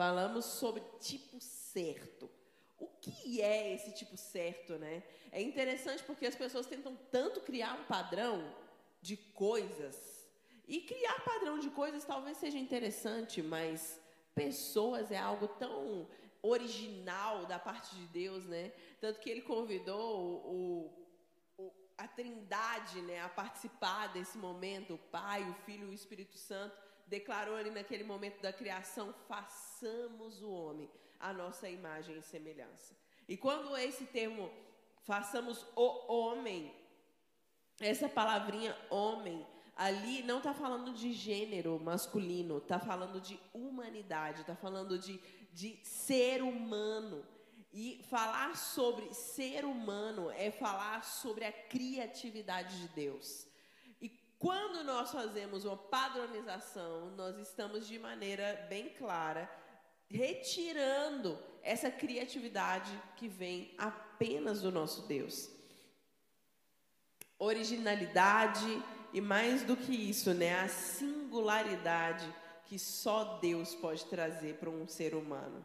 Falamos sobre tipo certo. O que é esse tipo certo, né? É interessante porque as pessoas tentam tanto criar um padrão de coisas. E criar padrão de coisas talvez seja interessante, mas pessoas é algo tão original da parte de Deus, né? Tanto que ele convidou o, o, a Trindade, né, a participar desse momento, o Pai, o Filho e o Espírito Santo, declarou ali naquele momento da criação: façamos o homem a nossa imagem e semelhança. E quando esse termo façamos o homem, essa palavrinha homem ali não está falando de gênero masculino, está falando de humanidade, está falando de, de ser humano. E falar sobre ser humano é falar sobre a criatividade de Deus. Quando nós fazemos uma padronização, nós estamos de maneira bem clara retirando essa criatividade que vem apenas do nosso Deus. Originalidade e mais do que isso, né, a singularidade que só Deus pode trazer para um ser humano.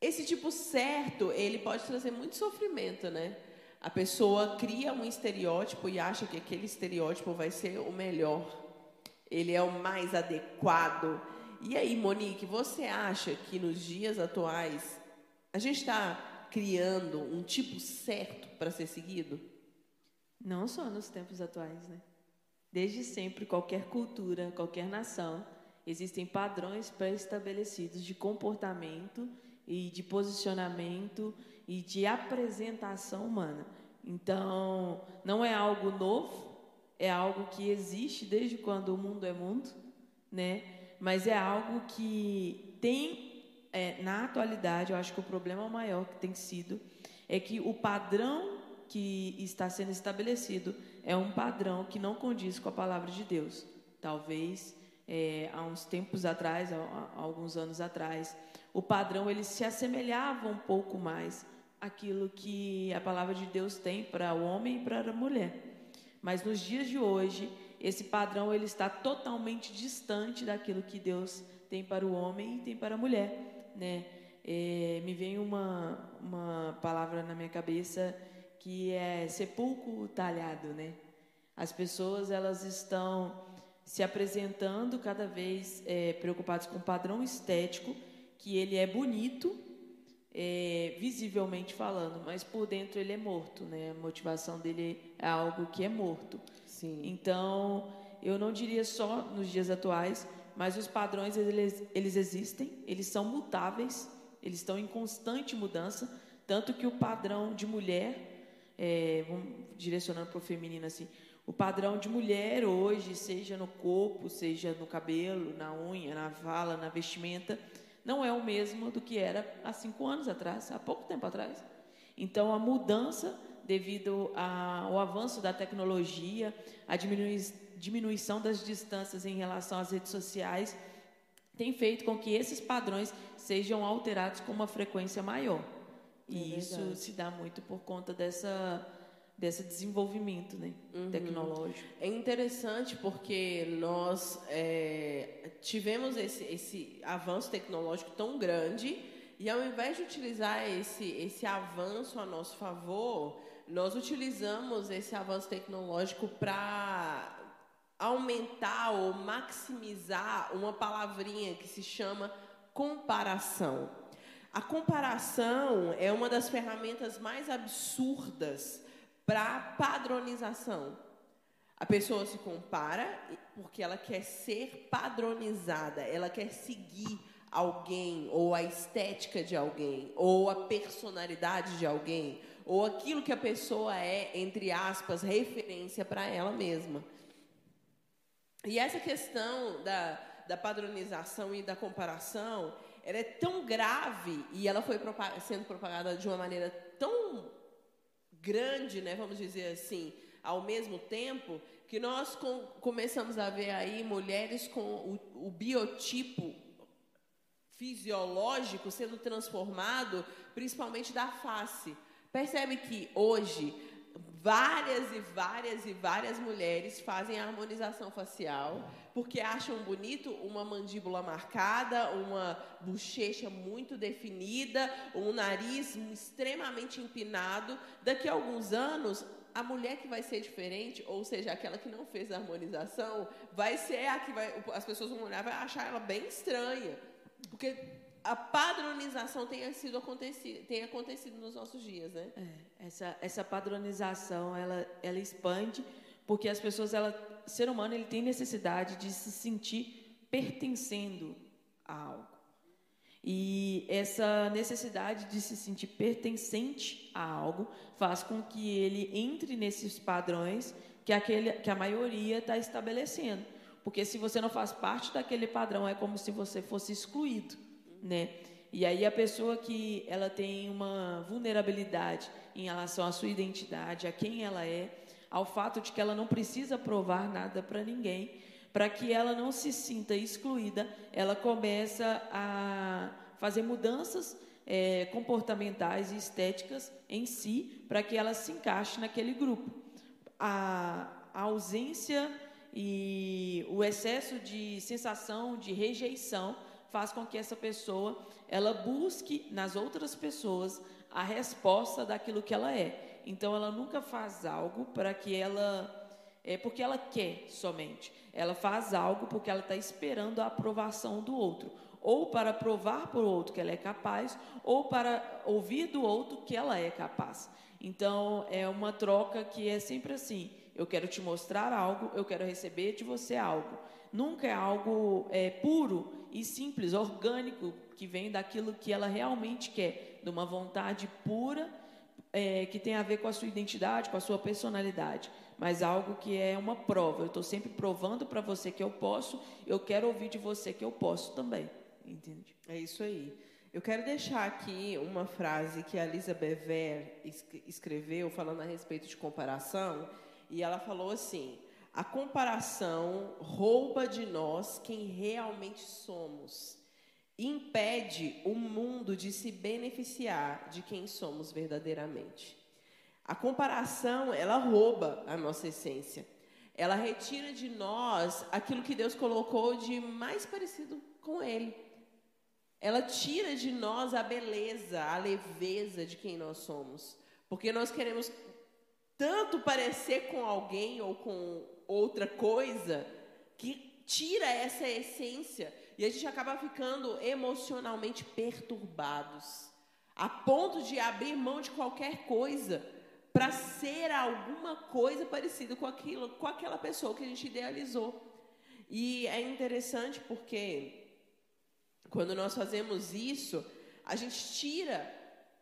Esse tipo certo, ele pode trazer muito sofrimento, né? A pessoa cria um estereótipo e acha que aquele estereótipo vai ser o melhor. Ele é o mais adequado. E aí, Monique, você acha que nos dias atuais a gente está criando um tipo certo para ser seguido? Não só nos tempos atuais, né? Desde sempre, qualquer cultura, qualquer nação, existem padrões pré-estabelecidos de comportamento e de posicionamento e de apresentação humana. Então, não é algo novo, é algo que existe desde quando o mundo é mundo, né? mas é algo que tem, é, na atualidade, eu acho que o problema maior que tem sido é que o padrão que está sendo estabelecido é um padrão que não condiz com a palavra de Deus. Talvez é, há uns tempos atrás, há, há alguns anos atrás, o padrão ele se assemelhava um pouco mais àquilo que a palavra de Deus tem para o homem e para a mulher. Mas nos dias de hoje, esse padrão ele está totalmente distante daquilo que Deus tem para o homem e tem para a mulher, né? É, me vem uma, uma palavra na minha cabeça que é sepulcro talhado, né? As pessoas elas estão se apresentando cada vez é, preocupadas com o padrão estético, que ele é bonito, é, visivelmente falando, mas por dentro ele é morto, né? A motivação dele é algo que é morto. Sim. Então, eu não diria só nos dias atuais, mas os padrões eles, eles existem, eles são mutáveis, eles estão em constante mudança, tanto que o padrão de mulher, é, vamos direcionando para o feminino assim, o padrão de mulher hoje, seja no corpo, seja no cabelo, na unha, na vala, na vestimenta, não é o mesmo do que era há cinco anos atrás, há pouco tempo atrás. Então, a mudança devido ao avanço da tecnologia, a diminuição das distâncias em relação às redes sociais, tem feito com que esses padrões sejam alterados com uma frequência maior. E é isso se dá muito por conta dessa desse desenvolvimento né, uhum. tecnológico. É interessante porque nós é, tivemos esse, esse avanço tecnológico tão grande e ao invés de utilizar esse, esse avanço a nosso favor, nós utilizamos esse avanço tecnológico para aumentar ou maximizar uma palavrinha que se chama comparação. A comparação é uma das ferramentas mais absurdas para padronização. A pessoa se compara porque ela quer ser padronizada, ela quer seguir alguém, ou a estética de alguém, ou a personalidade de alguém, ou aquilo que a pessoa é, entre aspas, referência para ela mesma. E essa questão da, da padronização e da comparação, ela é tão grave e ela foi sendo propagada de uma maneira tão grande, né, vamos dizer assim, ao mesmo tempo, que nós com, começamos a ver aí mulheres com o, o biotipo fisiológico sendo transformado, principalmente da face. Percebe que hoje várias e várias e várias mulheres fazem a harmonização facial porque acham bonito uma mandíbula marcada, uma bochecha muito definida, um nariz extremamente empinado. Daqui a alguns anos, a mulher que vai ser diferente, ou seja, aquela que não fez a harmonização, vai ser a que vai, as pessoas vão olhar, vai achar ela bem estranha, porque a padronização tenha sido acontecido, tem acontecido nos nossos dias, né? É, essa, essa padronização ela, ela expande porque as pessoas, ela, ser humano, ele tem necessidade de se sentir pertencendo a algo. E essa necessidade de se sentir pertencente a algo faz com que ele entre nesses padrões que, aquele, que a maioria está estabelecendo. Porque se você não faz parte daquele padrão, é como se você fosse excluído né? E aí a pessoa que ela tem uma vulnerabilidade em relação à sua identidade, a quem ela é, ao fato de que ela não precisa provar nada para ninguém, para que ela não se sinta excluída, ela começa a fazer mudanças é, comportamentais e estéticas em si, para que ela se encaixe naquele grupo. A, a ausência e o excesso de sensação de rejeição faz com que essa pessoa ela busque nas outras pessoas a resposta daquilo que ela é. Então ela nunca faz algo para que ela é porque ela quer somente. Ela faz algo porque ela está esperando a aprovação do outro, ou para provar para o outro que ela é capaz, ou para ouvir do outro que ela é capaz. Então é uma troca que é sempre assim. Eu quero te mostrar algo, eu quero receber de você algo. Nunca é algo é, puro e simples, orgânico, que vem daquilo que ela realmente quer, de uma vontade pura, é, que tem a ver com a sua identidade, com a sua personalidade, mas algo que é uma prova. Eu estou sempre provando para você que eu posso, eu quero ouvir de você que eu posso também. Entende? É isso aí. Eu quero deixar aqui uma frase que a Lisa Bever escreveu falando a respeito de comparação, e ela falou assim: a comparação rouba de nós quem realmente somos. Impede o mundo de se beneficiar de quem somos verdadeiramente. A comparação, ela rouba a nossa essência. Ela retira de nós aquilo que Deus colocou de mais parecido com Ele. Ela tira de nós a beleza, a leveza de quem nós somos. Porque nós queremos tanto parecer com alguém ou com outra coisa que tira essa essência e a gente acaba ficando emocionalmente perturbados, a ponto de abrir mão de qualquer coisa para ser alguma coisa parecida com aquilo, com aquela pessoa que a gente idealizou. E é interessante porque quando nós fazemos isso, a gente tira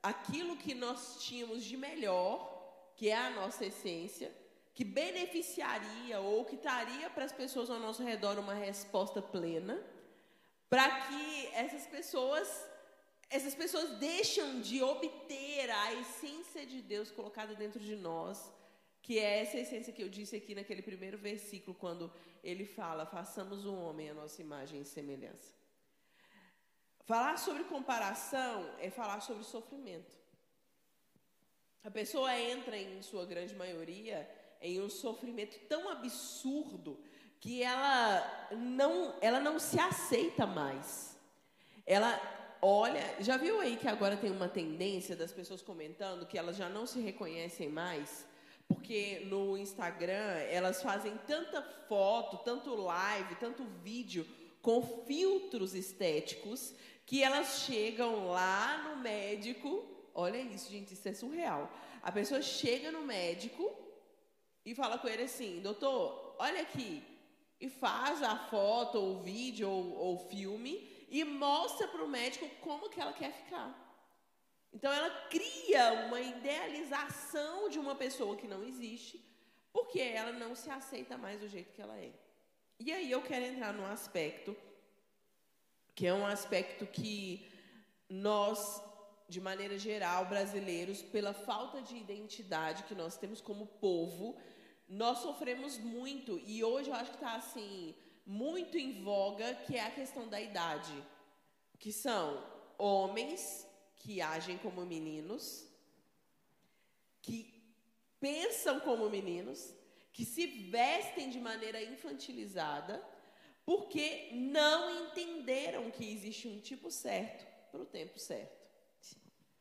aquilo que nós tínhamos de melhor, que é a nossa essência, que beneficiaria ou que traria para as pessoas ao nosso redor uma resposta plena, para que essas pessoas essas pessoas deixam de obter a essência de Deus colocada dentro de nós, que é essa essência que eu disse aqui naquele primeiro versículo, quando ele fala: façamos o homem a nossa imagem e semelhança. Falar sobre comparação é falar sobre sofrimento. A pessoa entra, em sua grande maioria, em um sofrimento tão absurdo que ela não, ela não se aceita mais. Ela olha, já viu aí que agora tem uma tendência das pessoas comentando que elas já não se reconhecem mais? Porque no Instagram elas fazem tanta foto, tanto live, tanto vídeo com filtros estéticos que elas chegam lá no médico. Olha isso, gente, isso é surreal. A pessoa chega no médico e fala com ele assim: doutor, olha aqui. E faz a foto, ou vídeo, ou o filme, e mostra para o médico como que ela quer ficar. Então ela cria uma idealização de uma pessoa que não existe, porque ela não se aceita mais do jeito que ela é. E aí eu quero entrar num aspecto que é um aspecto que nós, de maneira geral, brasileiros, pela falta de identidade que nós temos como povo, nós sofremos muito e hoje eu acho que está assim muito em voga que é a questão da idade, que são homens que agem como meninos, que pensam como meninos, que se vestem de maneira infantilizada, porque não entenderam que existe um tipo certo para o tempo certo.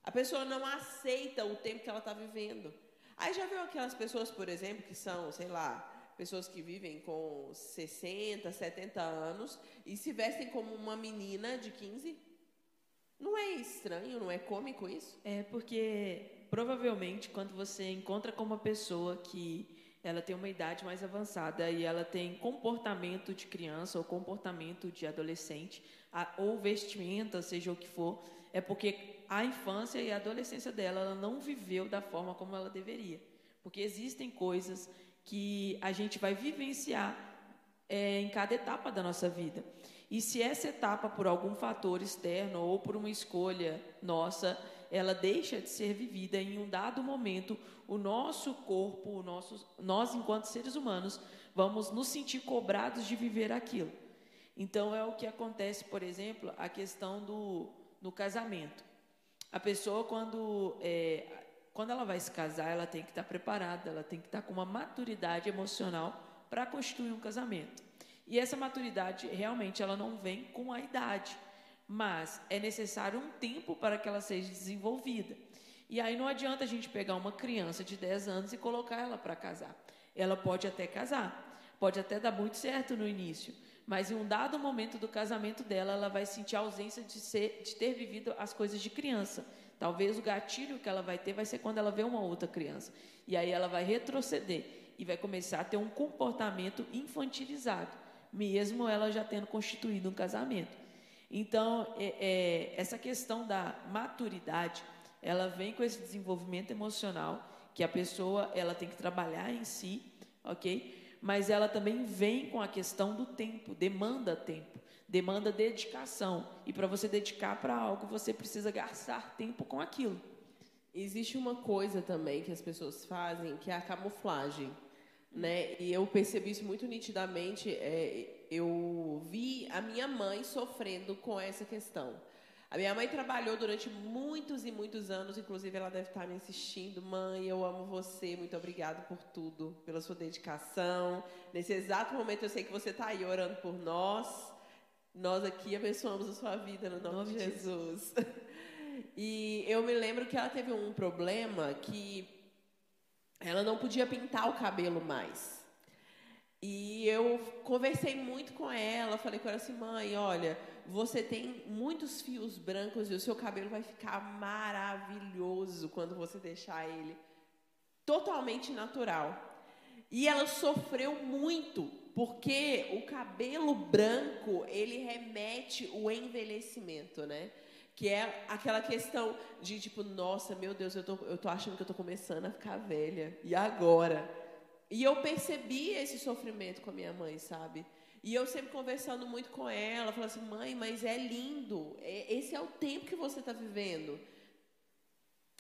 A pessoa não aceita o tempo que ela está vivendo. Aí já viu aquelas pessoas, por exemplo, que são, sei lá, pessoas que vivem com 60, 70 anos e se vestem como uma menina de 15? Não é estranho, não é cômico isso? É porque provavelmente quando você encontra com uma pessoa que ela tem uma idade mais avançada e ela tem comportamento de criança ou comportamento de adolescente, ou vestimenta, seja o que for, é porque a infância e a adolescência dela ela não viveu da forma como ela deveria. Porque existem coisas que a gente vai vivenciar é, em cada etapa da nossa vida. E se essa etapa, por algum fator externo ou por uma escolha nossa, ela deixa de ser vivida em um dado momento, o nosso corpo, o nosso, nós, enquanto seres humanos, vamos nos sentir cobrados de viver aquilo. Então, é o que acontece, por exemplo, a questão do no casamento. A pessoa, quando, é, quando ela vai se casar, ela tem que estar preparada, ela tem que estar com uma maturidade emocional para constituir um casamento. E essa maturidade, realmente, ela não vem com a idade, mas é necessário um tempo para que ela seja desenvolvida. E aí não adianta a gente pegar uma criança de 10 anos e colocar ela para casar. Ela pode até casar, pode até dar muito certo no início, mas em um dado momento do casamento dela, ela vai sentir a ausência de, ser, de ter vivido as coisas de criança. Talvez o gatilho que ela vai ter vai ser quando ela vê uma outra criança. E aí ela vai retroceder e vai começar a ter um comportamento infantilizado, mesmo ela já tendo constituído um casamento. Então, é, é, essa questão da maturidade ela vem com esse desenvolvimento emocional que a pessoa ela tem que trabalhar em si, ok? Mas ela também vem com a questão do tempo, demanda tempo, demanda dedicação. E para você dedicar para algo, você precisa gastar tempo com aquilo. Existe uma coisa também que as pessoas fazem, que é a camuflagem, né? E eu percebi isso muito nitidamente. É, eu vi a minha mãe sofrendo com essa questão. A minha mãe trabalhou durante muitos e muitos anos, inclusive ela deve estar me assistindo. Mãe, eu amo você, muito obrigada por tudo, pela sua dedicação. Nesse exato momento eu sei que você está aí orando por nós. Nós aqui abençoamos a sua vida no nome, nome de Jesus. e eu me lembro que ela teve um problema que ela não podia pintar o cabelo mais. E eu conversei muito com ela, falei com ela assim, mãe, olha, você tem muitos fios brancos e o seu cabelo vai ficar maravilhoso quando você deixar ele totalmente natural. E ela sofreu muito, porque o cabelo branco, ele remete o envelhecimento, né? Que é aquela questão de tipo, nossa, meu Deus, eu tô, eu tô achando que eu tô começando a ficar velha. E agora? E eu percebi esse sofrimento com a minha mãe, sabe? E eu sempre conversando muito com ela, falando assim, mãe, mas é lindo, é, esse é o tempo que você está vivendo.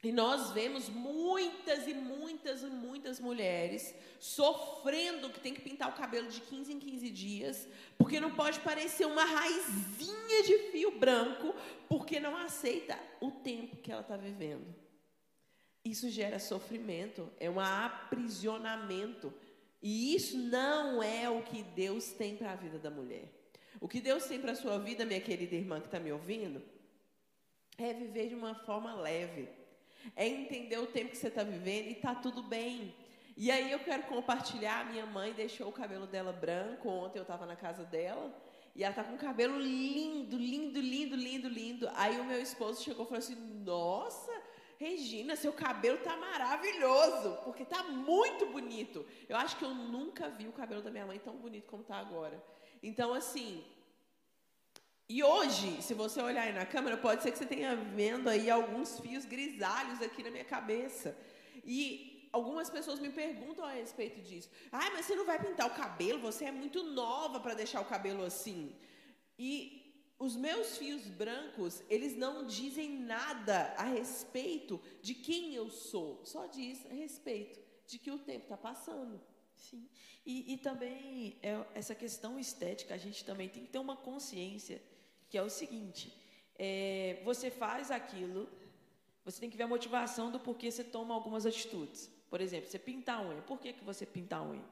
E nós vemos muitas e muitas e muitas mulheres sofrendo que tem que pintar o cabelo de 15 em 15 dias, porque não pode parecer uma raizinha de fio branco, porque não aceita o tempo que ela está vivendo. Isso gera sofrimento, é um aprisionamento e isso não é o que Deus tem para a vida da mulher. O que Deus tem para a sua vida, minha querida irmã que está me ouvindo, é viver de uma forma leve. É entender o tempo que você está vivendo e está tudo bem. E aí eu quero compartilhar. Minha mãe deixou o cabelo dela branco. Ontem eu estava na casa dela. E ela tá com o cabelo lindo, lindo, lindo, lindo, lindo. Aí o meu esposo chegou e falou assim: Nossa, Regina, seu cabelo tá maravilhoso, porque tá muito bonito. Eu acho que eu nunca vi o cabelo da minha mãe tão bonito como tá agora. Então, assim. E hoje, se você olhar aí na câmera, pode ser que você tenha vendo aí alguns fios grisalhos aqui na minha cabeça. E algumas pessoas me perguntam a respeito disso. Ah, mas você não vai pintar o cabelo? Você é muito nova para deixar o cabelo assim. E os meus fios brancos, eles não dizem nada a respeito de quem eu sou, só diz a respeito de que o tempo está passando. Sim. E, e também é, essa questão estética, a gente também tem que ter uma consciência que é o seguinte: é, você faz aquilo, você tem que ver a motivação do porquê você toma algumas atitudes. Por exemplo, você pintar a unha. Por que, que você pinta a unha?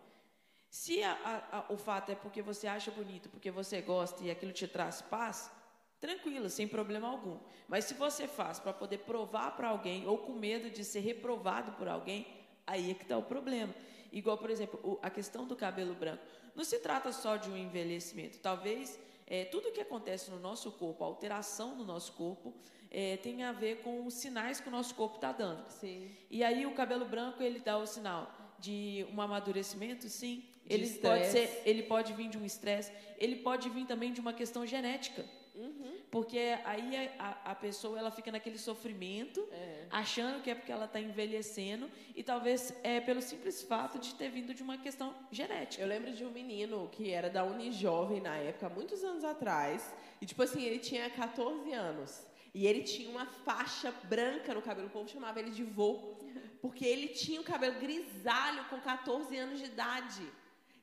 Se a, a, a, o fato é porque você acha bonito, porque você gosta e aquilo te traz paz, tranquilo, sem problema algum. Mas se você faz para poder provar para alguém ou com medo de ser reprovado por alguém, aí é que está o problema. Igual, por exemplo, a questão do cabelo branco. Não se trata só de um envelhecimento. Talvez é, tudo que acontece no nosso corpo, a alteração no nosso corpo, é, tem a ver com os sinais que o nosso corpo está dando. Sim. E aí o cabelo branco ele dá o sinal de um amadurecimento, sim. ele pode ser, ele pode vir de um estresse, ele pode vir também de uma questão genética. Uhum. Porque aí a, a, pessoa ela fica naquele sofrimento, é. achando que é porque ela está envelhecendo, e talvez é pelo simples fato de ter vindo de uma questão genética. Eu lembro de um menino que era da Unijovem na época, muitos anos atrás, e tipo assim, ele tinha 14 anos. E ele tinha uma faixa branca no cabelo, o povo chamava ele de vô, porque ele tinha o cabelo grisalho com 14 anos de idade.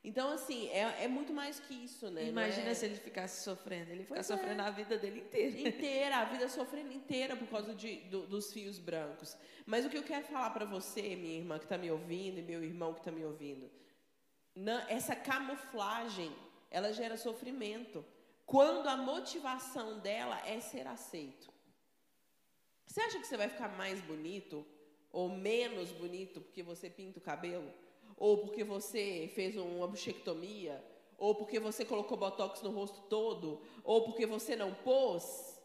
Então, assim, é, é muito mais que isso, né? Imagina é... se ele ficasse sofrendo. Ele fica sofrendo é. a vida dele inteira. Inteira, a vida sofrendo inteira por causa de, do, dos fios brancos. Mas o que eu quero falar para você, minha irmã que está me ouvindo, e meu irmão que está me ouvindo, não, essa camuflagem, ela gera sofrimento. Quando a motivação dela é ser aceito. Você acha que você vai ficar mais bonito ou menos bonito porque você pinta o cabelo? Ou porque você fez uma buchectomia? Ou porque você colocou botox no rosto todo? Ou porque você não pôs?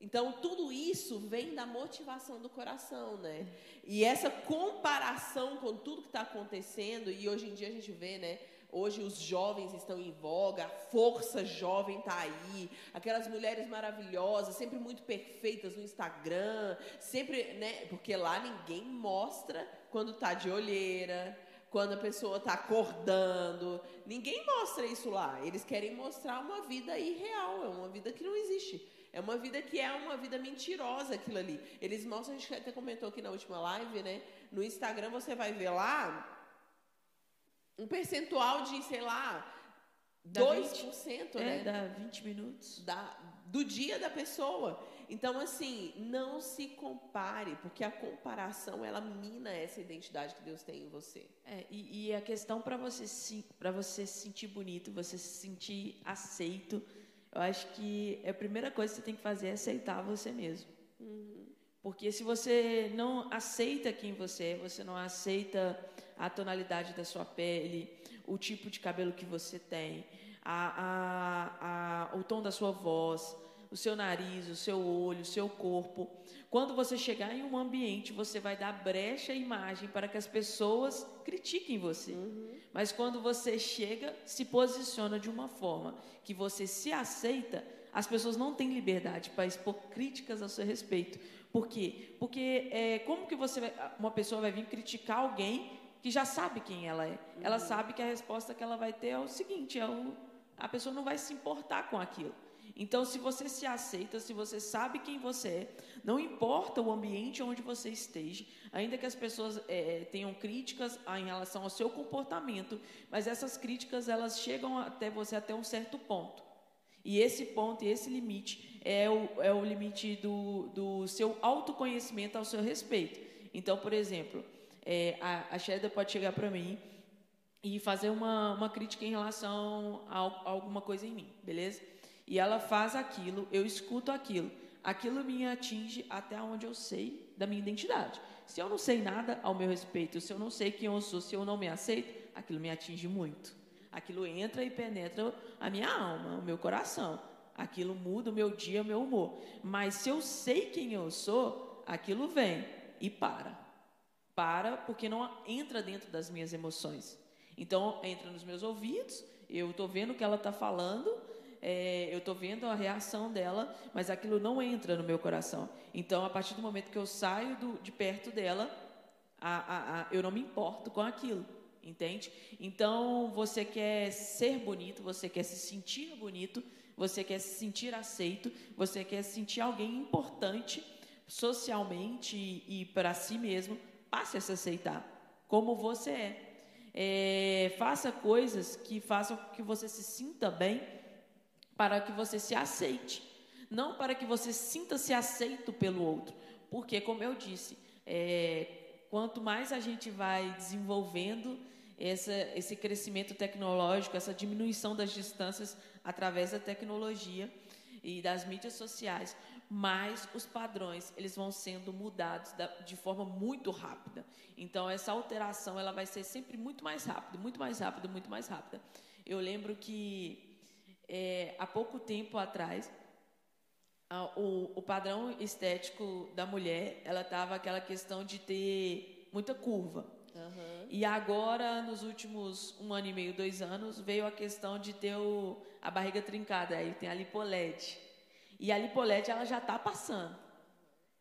Então, tudo isso vem da motivação do coração, né? E essa comparação com tudo que está acontecendo, e hoje em dia a gente vê, né? Hoje os jovens estão em voga, a força jovem está aí, aquelas mulheres maravilhosas, sempre muito perfeitas no Instagram, sempre, né? Porque lá ninguém mostra quando está de olheira, quando a pessoa está acordando. Ninguém mostra isso lá. Eles querem mostrar uma vida irreal, é uma vida que não existe. É uma vida que é uma vida mentirosa aquilo ali. Eles mostram, a gente até comentou aqui na última live, né? No Instagram você vai ver lá um percentual de, sei lá, dá 2%, 20, né? É, dá 20 minutos. Da, do dia da pessoa. Então, assim, não se compare, porque a comparação, ela mina essa identidade que Deus tem em você. É, e, e a questão para você, se, você se sentir bonito, você se sentir aceito, eu acho que a primeira coisa que você tem que fazer é aceitar você mesmo. Porque se você não aceita quem você é, você não aceita a tonalidade da sua pele, o tipo de cabelo que você tem, a, a, a, o tom da sua voz, o seu nariz, o seu olho, o seu corpo. Quando você chegar em um ambiente, você vai dar brecha à imagem para que as pessoas critiquem você. Uhum. Mas quando você chega, se posiciona de uma forma que você se aceita, as pessoas não têm liberdade para expor críticas a seu respeito. Por quê? Porque é, como que você vai, uma pessoa vai vir criticar alguém que já sabe quem ela é. Uhum. Ela sabe que a resposta que ela vai ter é o seguinte: é o, a pessoa não vai se importar com aquilo. Então, se você se aceita, se você sabe quem você é, não importa o ambiente onde você esteja, ainda que as pessoas é, tenham críticas em relação ao seu comportamento, mas essas críticas elas chegam até você até um certo ponto. E esse ponto esse limite é o, é o limite do, do seu autoconhecimento ao seu respeito. Então, por exemplo, é, a, a pode chegar para mim e fazer uma, uma crítica em relação a, a, alguma coisa em mim, beleza? E ela faz aquilo, eu escuto aquilo. Aquilo me atinge até onde eu sei da minha identidade. Se eu não sei nada ao meu respeito, se eu não sei quem eu sou, se eu não me aceito, aquilo me atinge muito. Aquilo entra e penetra a minha alma, o meu coração. Aquilo muda o meu dia, o meu humor. Mas se eu sei quem eu sou, aquilo vem e para para porque não entra dentro das minhas emoções. Então entra nos meus ouvidos, eu estou vendo o que ela está falando, é, eu estou vendo a reação dela, mas aquilo não entra no meu coração. Então a partir do momento que eu saio do, de perto dela, a, a, a, eu não me importo com aquilo. Entende? Então você quer ser bonito, você quer se sentir bonito, você quer se sentir aceito, você quer se sentir alguém importante socialmente e, e para si mesmo, passe a se aceitar como você é. é. Faça coisas que façam que você se sinta bem, para que você se aceite, não para que você sinta-se aceito pelo outro. Porque, como eu disse, é, quanto mais a gente vai desenvolvendo essa, esse crescimento tecnológico, essa diminuição das distâncias através da tecnologia e das mídias sociais, mais os padrões eles vão sendo mudados da, de forma muito rápida. Então essa alteração ela vai ser sempre muito mais rápida, muito mais rápida, muito mais rápida. Eu lembro que é, há pouco tempo atrás a, o, o padrão estético da mulher ela estava aquela questão de ter muita curva. Uhum. E agora, nos últimos um ano e meio, dois anos, veio a questão de ter o, a barriga trincada. Aí tem a lipolete. E a lipolete, ela já está passando.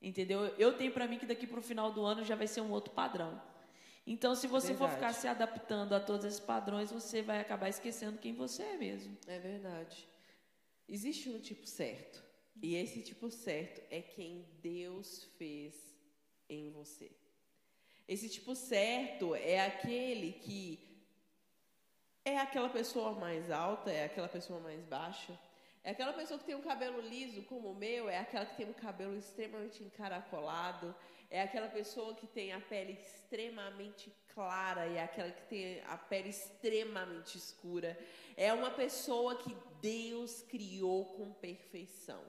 Entendeu? Eu tenho para mim que daqui para o final do ano já vai ser um outro padrão. Então, se você for ficar se adaptando a todos esses padrões, você vai acabar esquecendo quem você é mesmo. É verdade. Existe um tipo certo. E esse tipo certo é quem Deus fez em você. Esse tipo certo é aquele que é aquela pessoa mais alta, é aquela pessoa mais baixa, é aquela pessoa que tem um cabelo liso como o meu, é aquela que tem um cabelo extremamente encaracolado, é aquela pessoa que tem a pele extremamente clara e é aquela que tem a pele extremamente escura. É uma pessoa que Deus criou com perfeição.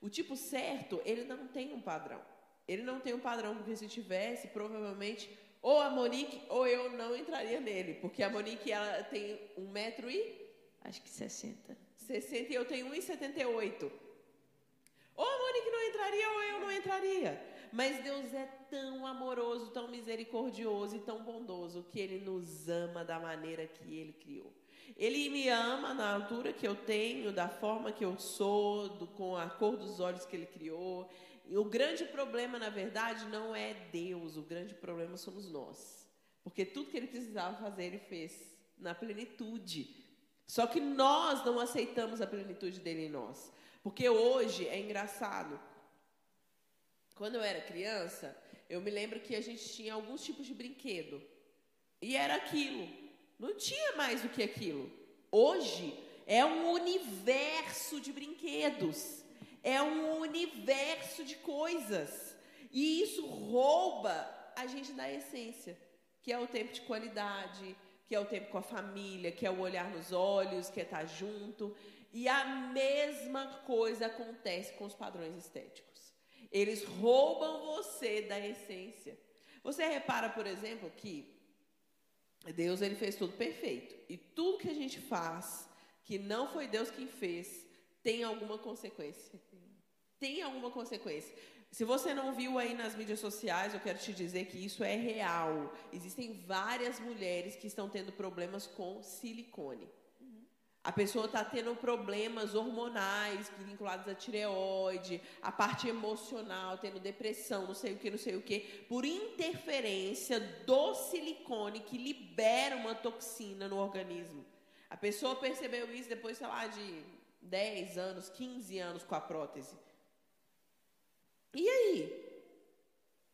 O tipo certo, ele não tem um padrão. Ele não tem um padrão, porque se tivesse, provavelmente, ou a Monique ou eu não entraria nele. Porque a Monique, ela tem um metro e... Acho que 60. 60 e eu tenho 1,78. Ou a Monique não entraria ou eu não entraria. Mas Deus é tão amoroso, tão misericordioso e tão bondoso que Ele nos ama da maneira que Ele criou. Ele me ama na altura que eu tenho, da forma que eu sou, do, com a cor dos olhos que Ele criou. O grande problema, na verdade, não é Deus, o grande problema somos nós. Porque tudo que ele precisava fazer, ele fez na plenitude. Só que nós não aceitamos a plenitude dele em nós. Porque hoje é engraçado. Quando eu era criança, eu me lembro que a gente tinha alguns tipos de brinquedo. E era aquilo. Não tinha mais do que aquilo. Hoje é um universo de brinquedos é um universo de coisas. E isso rouba a gente da essência, que é o tempo de qualidade, que é o tempo com a família, que é o olhar nos olhos, que é estar junto. E a mesma coisa acontece com os padrões estéticos. Eles roubam você da essência. Você repara, por exemplo, que Deus ele fez tudo perfeito. E tudo que a gente faz que não foi Deus quem fez, tem alguma consequência tem alguma consequência. Se você não viu aí nas mídias sociais, eu quero te dizer que isso é real. Existem várias mulheres que estão tendo problemas com silicone. A pessoa está tendo problemas hormonais vinculados à tireoide, a parte emocional, tendo depressão, não sei o que, não sei o que, por interferência do silicone que libera uma toxina no organismo. A pessoa percebeu isso depois, sei lá, de 10 anos, 15 anos com a prótese. E aí?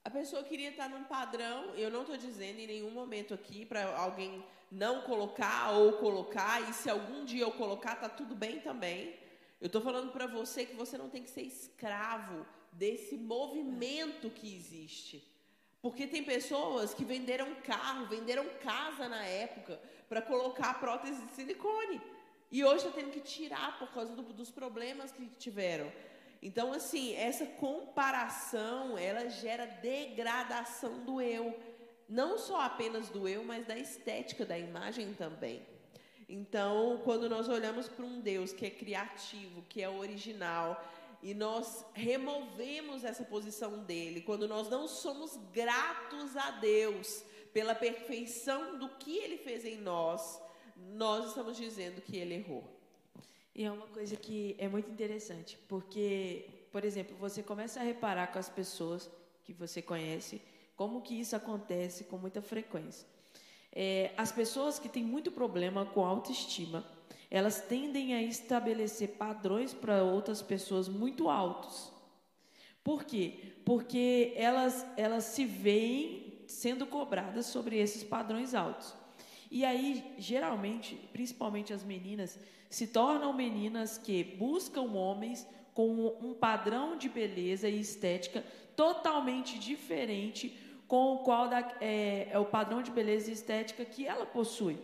A pessoa queria estar num padrão, eu não estou dizendo em nenhum momento aqui para alguém não colocar ou colocar, e se algum dia eu colocar, tá tudo bem também. Eu estou falando para você que você não tem que ser escravo desse movimento que existe. Porque tem pessoas que venderam carro, venderam casa na época para colocar prótese de silicone. E hoje está tendo que tirar por causa do, dos problemas que tiveram. Então, assim, essa comparação, ela gera degradação do eu. Não só apenas do eu, mas da estética da imagem também. Então, quando nós olhamos para um Deus que é criativo, que é original, e nós removemos essa posição dele, quando nós não somos gratos a Deus pela perfeição do que ele fez em nós, nós estamos dizendo que ele errou. E é uma coisa que é muito interessante, porque, por exemplo, você começa a reparar com as pessoas que você conhece como que isso acontece com muita frequência. É, as pessoas que têm muito problema com autoestima, elas tendem a estabelecer padrões para outras pessoas muito altos. Por quê? Porque elas, elas se veem sendo cobradas sobre esses padrões altos. E aí, geralmente, principalmente as meninas, se tornam meninas que buscam homens com um padrão de beleza e estética totalmente diferente com o qual da, é, é o padrão de beleza e estética que ela possui.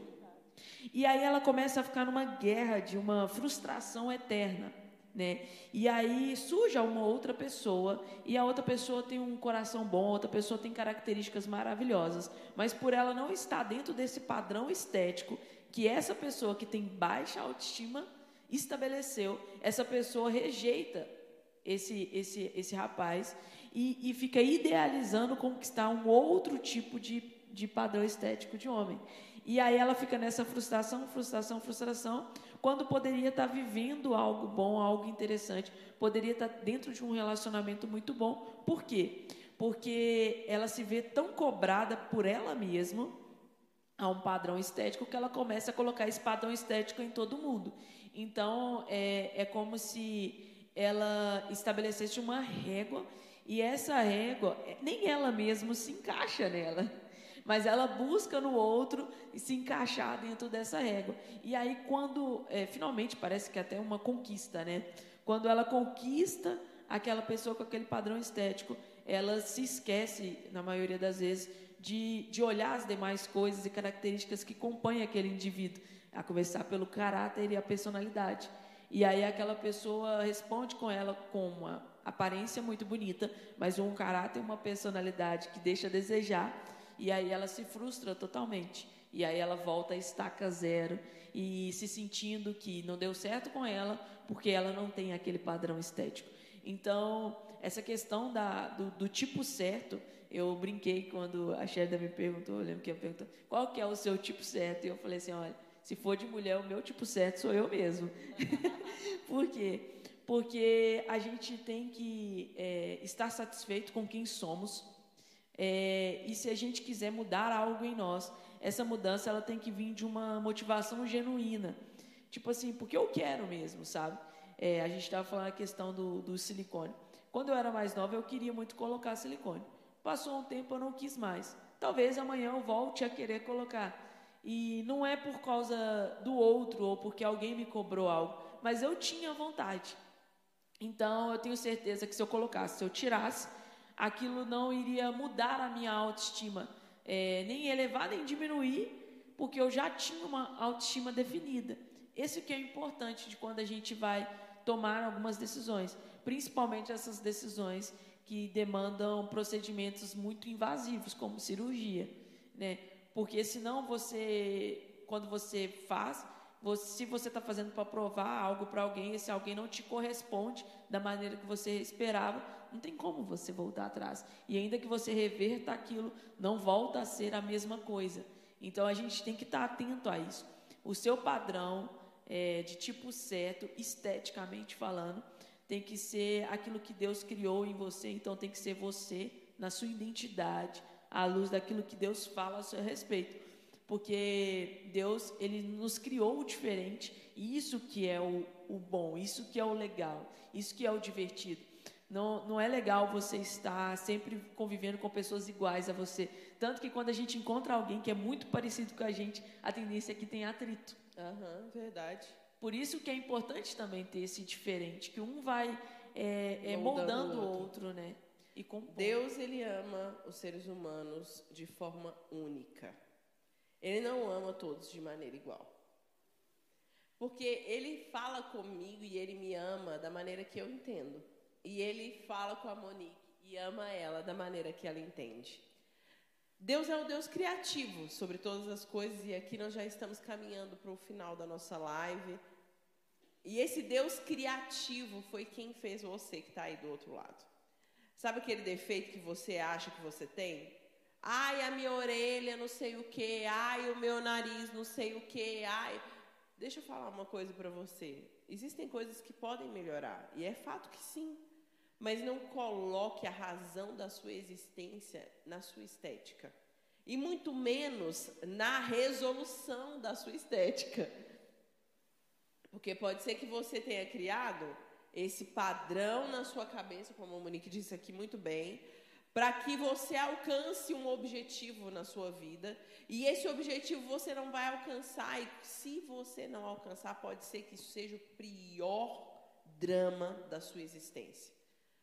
E aí ela começa a ficar numa guerra de uma frustração eterna. Né? E aí surge uma outra pessoa e a outra pessoa tem um coração bom, outra pessoa tem características maravilhosas, mas por ela não estar dentro desse padrão estético que essa pessoa que tem baixa autoestima estabeleceu, essa pessoa rejeita esse esse esse rapaz e, e fica idealizando conquistar um outro tipo de, de padrão estético de homem. E aí ela fica nessa frustração, frustração, frustração, quando poderia estar vivendo algo bom, algo interessante, poderia estar dentro de um relacionamento muito bom. Por quê? Porque ela se vê tão cobrada por ela mesma a um padrão estético que ela começa a colocar esse padrão estético em todo mundo. Então é, é como se ela estabelecesse uma régua e essa régua nem ela mesma se encaixa nela mas ela busca no outro e se encaixar dentro dessa régua. E aí, quando, é, finalmente, parece que é até uma conquista, né? Quando ela conquista aquela pessoa com aquele padrão estético, ela se esquece, na maioria das vezes, de, de olhar as demais coisas e características que compõem aquele indivíduo, a começar pelo caráter e a personalidade. E aí aquela pessoa responde com ela com uma aparência muito bonita, mas um caráter e uma personalidade que deixa a desejar e aí ela se frustra totalmente. E aí ela volta a estaca zero e se sentindo que não deu certo com ela porque ela não tem aquele padrão estético. Então, essa questão da, do, do tipo certo, eu brinquei quando a Sherda me perguntou, eu lembro que ela perguntou, qual que é o seu tipo certo? E eu falei assim, olha, se for de mulher, o meu tipo certo sou eu mesmo. Por quê? Porque a gente tem que é, estar satisfeito com quem somos, é, e se a gente quiser mudar algo em nós, essa mudança ela tem que vir de uma motivação genuína. Tipo assim, porque eu quero mesmo, sabe? É, a gente estava falando a questão do, do silicone. Quando eu era mais nova, eu queria muito colocar silicone. Passou um tempo, eu não quis mais. Talvez amanhã eu volte a querer colocar. E não é por causa do outro ou porque alguém me cobrou algo, mas eu tinha vontade. Então eu tenho certeza que se eu colocasse, se eu tirasse, aquilo não iria mudar a minha autoestima, é, nem elevar nem diminuir, porque eu já tinha uma autoestima definida. Esse que é importante de quando a gente vai tomar algumas decisões, principalmente essas decisões que demandam procedimentos muito invasivos, como cirurgia, né? Porque senão você, quando você faz, você, se você está fazendo para provar algo para alguém, e se alguém não te corresponde da maneira que você esperava, não tem como você voltar atrás. E ainda que você reverta aquilo, não volta a ser a mesma coisa. Então a gente tem que estar atento a isso. O seu padrão é, de tipo certo, esteticamente falando, tem que ser aquilo que Deus criou em você. Então tem que ser você na sua identidade, à luz daquilo que Deus fala a seu respeito porque Deus ele nos criou diferente e isso que é o, o bom, isso que é o legal, isso que é o divertido. Não, não é legal você estar sempre convivendo com pessoas iguais a você. Tanto que quando a gente encontra alguém que é muito parecido com a gente, a tendência é que tem atrito. Aham, uhum, verdade. Por isso que é importante também ter esse diferente, que um vai é, é, moldando, o outro, outro né? E Deus ele ama os seres humanos de forma única. Ele não ama todos de maneira igual. Porque ele fala comigo e ele me ama da maneira que eu entendo. E ele fala com a Monique e ama ela da maneira que ela entende. Deus é o Deus criativo sobre todas as coisas e aqui nós já estamos caminhando para o final da nossa live. E esse Deus criativo foi quem fez você que está aí do outro lado. Sabe aquele defeito que você acha que você tem? Ai, a minha orelha, não sei o que. Ai, o meu nariz, não sei o que. Ai, deixa eu falar uma coisa para você. Existem coisas que podem melhorar e é fato que sim. Mas não coloque a razão da sua existência na sua estética e muito menos na resolução da sua estética. Porque pode ser que você tenha criado esse padrão na sua cabeça, como a Monique disse aqui muito bem, para que você alcance um objetivo na sua vida. E esse objetivo você não vai alcançar, e se você não alcançar, pode ser que isso seja o pior drama da sua existência.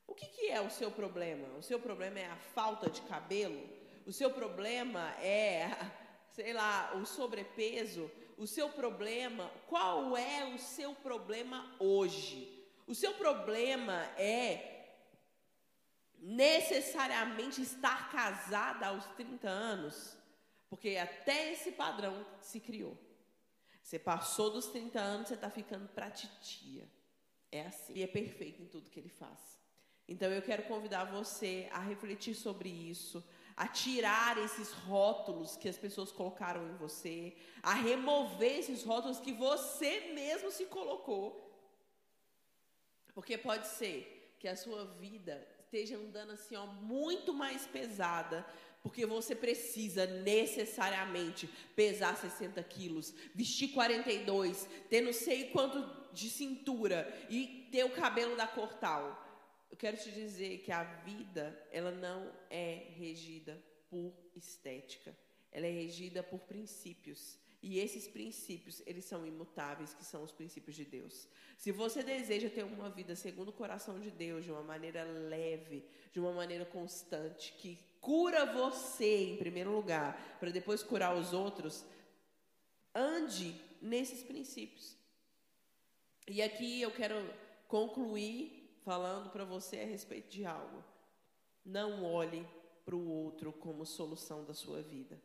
O que, que é o seu problema? O seu problema é a falta de cabelo? o seu problema é, sei lá, o sobrepeso, o seu problema, qual é o seu problema hoje? O seu problema é necessariamente estar casada aos 30 anos, porque até esse padrão se criou. Você passou dos 30 anos, você está ficando para titia. É assim. E é perfeito em tudo que ele faz. Então eu quero convidar você a refletir sobre isso, a tirar esses rótulos que as pessoas colocaram em você, a remover esses rótulos que você mesmo se colocou. Porque pode ser que a sua vida esteja andando assim, ó, muito mais pesada, porque você precisa necessariamente pesar 60 quilos, vestir 42, ter não sei quanto de cintura e ter o cabelo da cor tal. Eu quero te dizer que a vida, ela não é regida por estética. Ela é regida por princípios. E esses princípios, eles são imutáveis, que são os princípios de Deus. Se você deseja ter uma vida segundo o coração de Deus, de uma maneira leve, de uma maneira constante, que cura você em primeiro lugar, para depois curar os outros, ande nesses princípios. E aqui eu quero concluir falando para você a respeito de algo. Não olhe para o outro como solução da sua vida.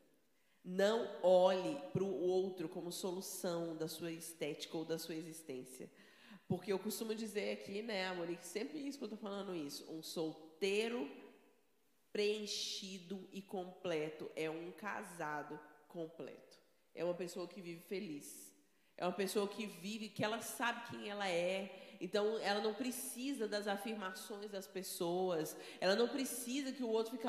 Não olhe para o outro como solução da sua estética ou da sua existência. Porque eu costumo dizer aqui, né, a Monique sempre escuta falando isso, um solteiro preenchido e completo é um casado completo. É uma pessoa que vive feliz. É uma pessoa que vive, que ela sabe quem ela é, então, ela não precisa das afirmações das pessoas. Ela não precisa que o outro fique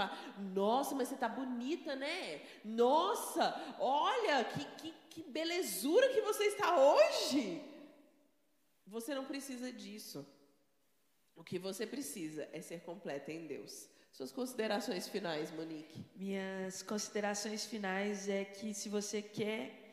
nossa, mas você está bonita, né? Nossa, olha, que, que, que belezura que você está hoje. Você não precisa disso. O que você precisa é ser completa em Deus. Suas considerações finais, Monique. Minhas considerações finais é que se você quer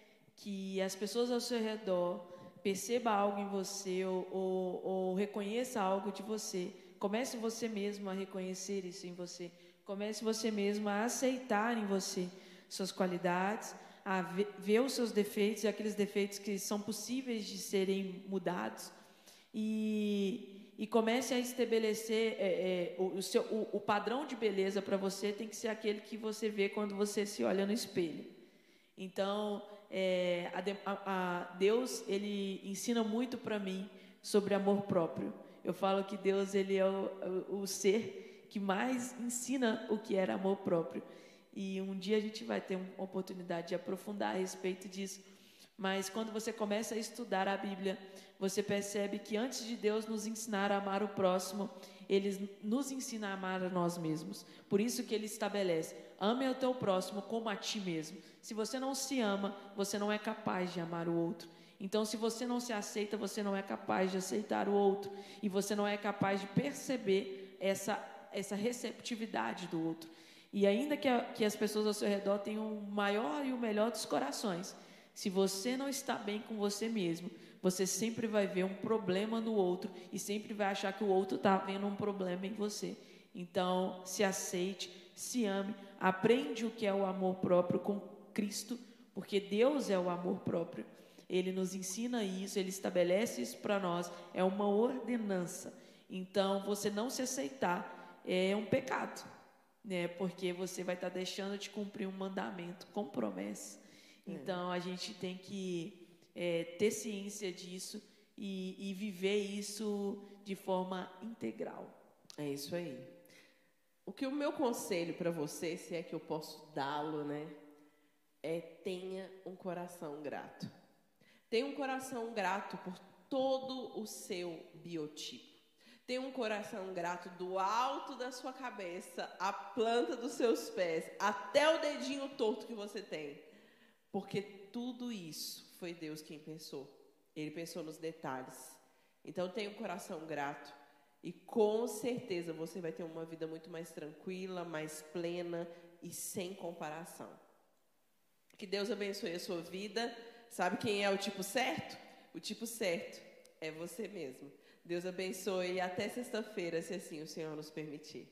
que as pessoas ao seu redor perceba algo em você ou, ou, ou, reconheça algo de você. Comece você mesmo a reconhecer isso em você. Comece você mesmo a aceitar em você suas qualidades, a ver, ver os seus defeitos e aqueles defeitos que são possíveis de serem mudados. E, e comece a estabelecer é, é, o, o, seu, o, o padrão de beleza para você tem que ser aquele que você vê quando você se olha no espelho. Então, é, a, a, Deus ele ensina muito para mim sobre amor próprio. Eu falo que Deus ele é o, o, o, ser que mais ensina o que era amor próprio. E um dia a gente vai ter uma oportunidade de aprofundar a respeito disso. Mas quando você começa a estudar a Bíblia, você percebe que antes de Deus nos ensinar a amar o próximo, ele nos ensina a amar a nós mesmos. Por isso que ele estabelece: ame o teu próximo como a ti mesmo. Se você não se ama, você não é capaz de amar o outro. Então, se você não se aceita, você não é capaz de aceitar o outro. E você não é capaz de perceber essa, essa receptividade do outro. E ainda que, a, que as pessoas ao seu redor tenham o maior e o melhor dos corações, se você não está bem com você mesmo, você sempre vai ver um problema no outro e sempre vai achar que o outro está vendo um problema em você. Então, se aceite, se ame, aprende o que é o amor próprio com Cristo, porque Deus é o amor próprio. Ele nos ensina isso, ele estabelece isso para nós, é uma ordenança. Então, você não se aceitar é um pecado, né? Porque você vai estar tá deixando de cumprir um mandamento com promessa. Então, a gente tem que é, ter ciência disso e, e viver isso de forma integral. É isso aí. O que o meu conselho para você, se é que eu posso dá-lo, né, é tenha um coração grato. Tenha um coração grato por todo o seu biotipo. Tenha um coração grato do alto da sua cabeça à planta dos seus pés, até o dedinho torto que você tem. Porque tudo isso foi Deus quem pensou. Ele pensou nos detalhes. Então tenha um coração grato e com certeza você vai ter uma vida muito mais tranquila, mais plena e sem comparação. Que Deus abençoe a sua vida. Sabe quem é o tipo certo? O tipo certo é você mesmo. Deus abençoe e até sexta-feira, se assim o Senhor nos permitir.